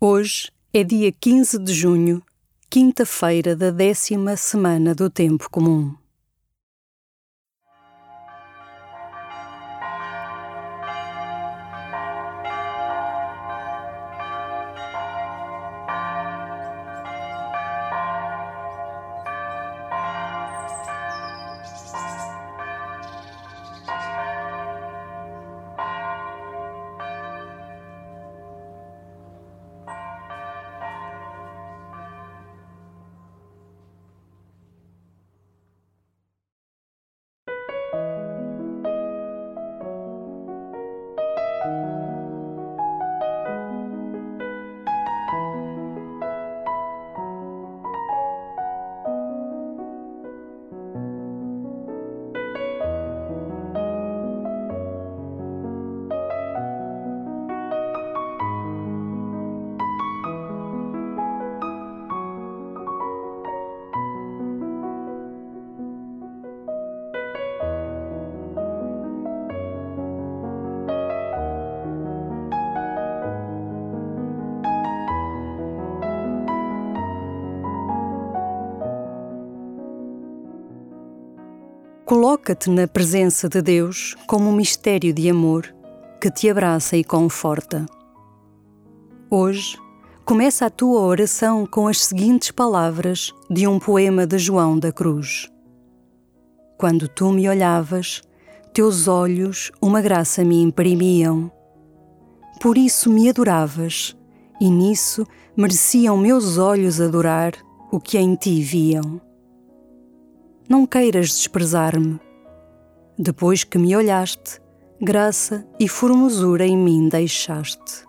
Hoje é dia 15 de junho, quinta-feira da décima semana do Tempo Comum. Coloca-te na presença de Deus como um mistério de amor que te abraça e conforta. Hoje, começa a tua oração com as seguintes palavras de um poema de João da Cruz. Quando tu me olhavas, teus olhos uma graça me imprimiam. Por isso me adoravas, e nisso mereciam meus olhos adorar o que em ti viam não queiras desprezar-me. Depois que me olhaste, graça e formosura em mim deixaste.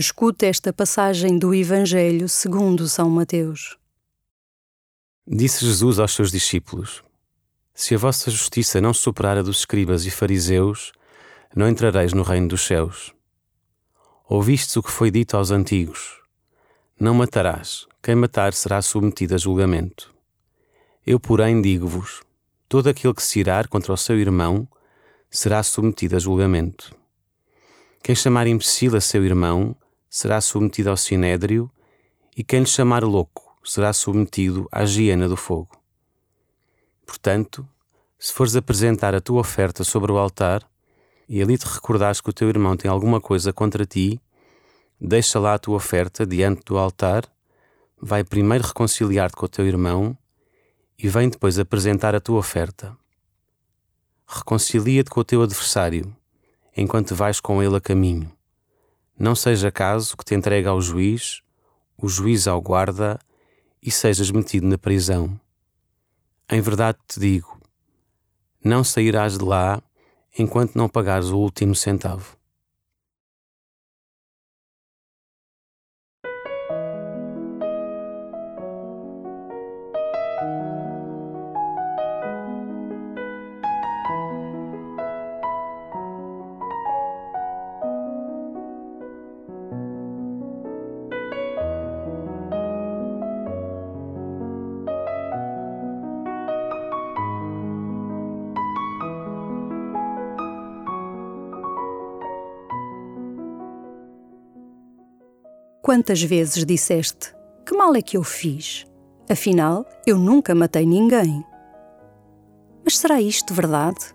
Escuta esta passagem do Evangelho segundo São Mateus. Disse Jesus aos seus discípulos: Se a vossa justiça não superar a dos escribas e fariseus, não entrareis no reino dos céus. Ouvistes o que foi dito aos antigos: Não matarás, quem matar será submetido a julgamento. Eu, porém, digo-vos: todo aquele que se irar contra o seu irmão será submetido a julgamento. Quem chamar imbecil a seu irmão será submetido ao sinédrio, e quem lhe chamar louco será submetido à hiena do fogo. Portanto, se fores apresentar a tua oferta sobre o altar, e ali te recordares que o teu irmão tem alguma coisa contra ti, deixa lá a tua oferta diante do altar, vai primeiro reconciliar-te com o teu irmão e vem depois apresentar a tua oferta. Reconcilia-te com o teu adversário, enquanto vais com ele a caminho. Não seja caso que te entregue ao juiz, o juiz ao guarda e sejas metido na prisão. Em verdade te digo: não sairás de lá enquanto não pagares o último centavo. Quantas vezes disseste: Que mal é que eu fiz? Afinal, eu nunca matei ninguém. Mas será isto verdade?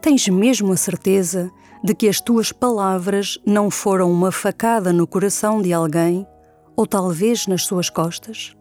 Tens mesmo a certeza de que as tuas palavras não foram uma facada no coração de alguém ou talvez nas suas costas?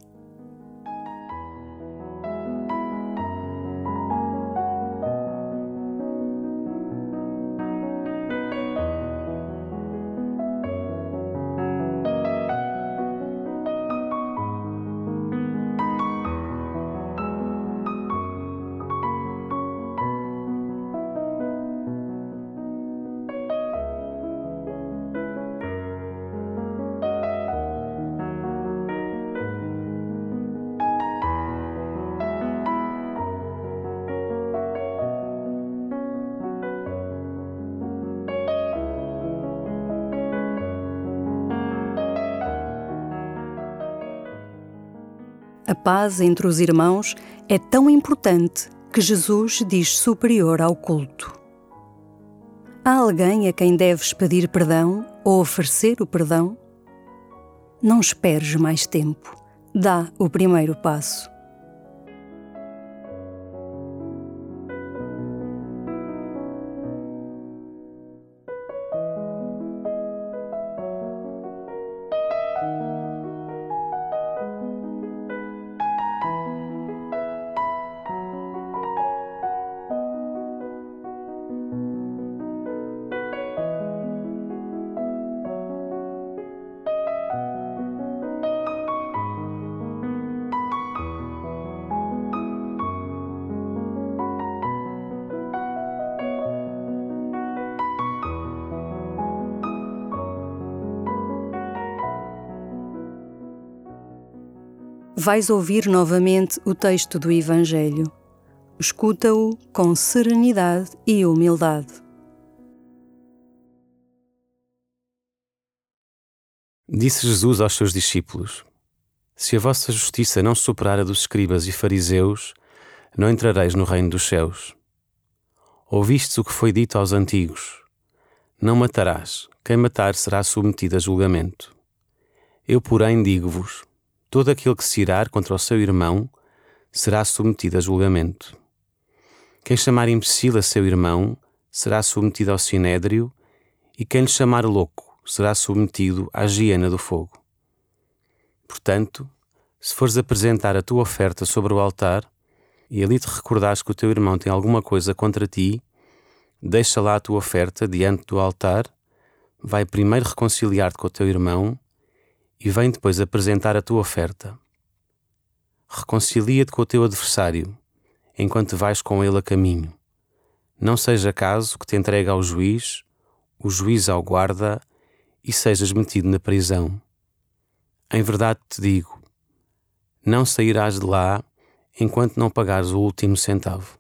A paz entre os irmãos é tão importante que Jesus diz superior ao culto. Há alguém a quem deves pedir perdão ou oferecer o perdão? Não esperes mais tempo. Dá o primeiro passo. Vais ouvir novamente o texto do Evangelho. Escuta-o com serenidade e humildade. Disse Jesus aos seus discípulos: Se a vossa justiça não superar a dos escribas e fariseus, não entrareis no reino dos céus. Ouvistes o que foi dito aos antigos: Não matarás, quem matar será submetido a julgamento. Eu, porém, digo-vos: todo aquele que se irar contra o seu irmão será submetido a julgamento. Quem chamar imbecil a seu irmão será submetido ao sinédrio, e quem lhe chamar louco será submetido à hiena do fogo. Portanto, se fores apresentar a tua oferta sobre o altar, e ali te recordares que o teu irmão tem alguma coisa contra ti, deixa lá a tua oferta diante do altar, vai primeiro reconciliar-te com o teu irmão e vem depois apresentar a tua oferta. Reconcilia-te com o teu adversário, enquanto vais com ele a caminho. Não seja caso que te entregue ao juiz, o juiz ao guarda e sejas metido na prisão. Em verdade te digo: não sairás de lá enquanto não pagares o último centavo.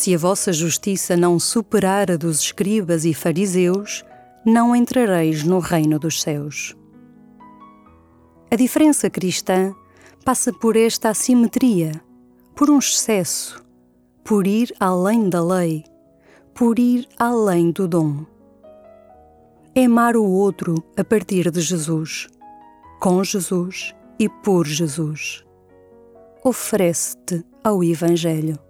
Se a vossa justiça não superar a dos escribas e fariseus, não entrareis no reino dos céus. A diferença cristã passa por esta assimetria, por um excesso, por ir além da lei, por ir além do dom. É amar o outro a partir de Jesus, com Jesus e por Jesus. Oferece-te ao Evangelho.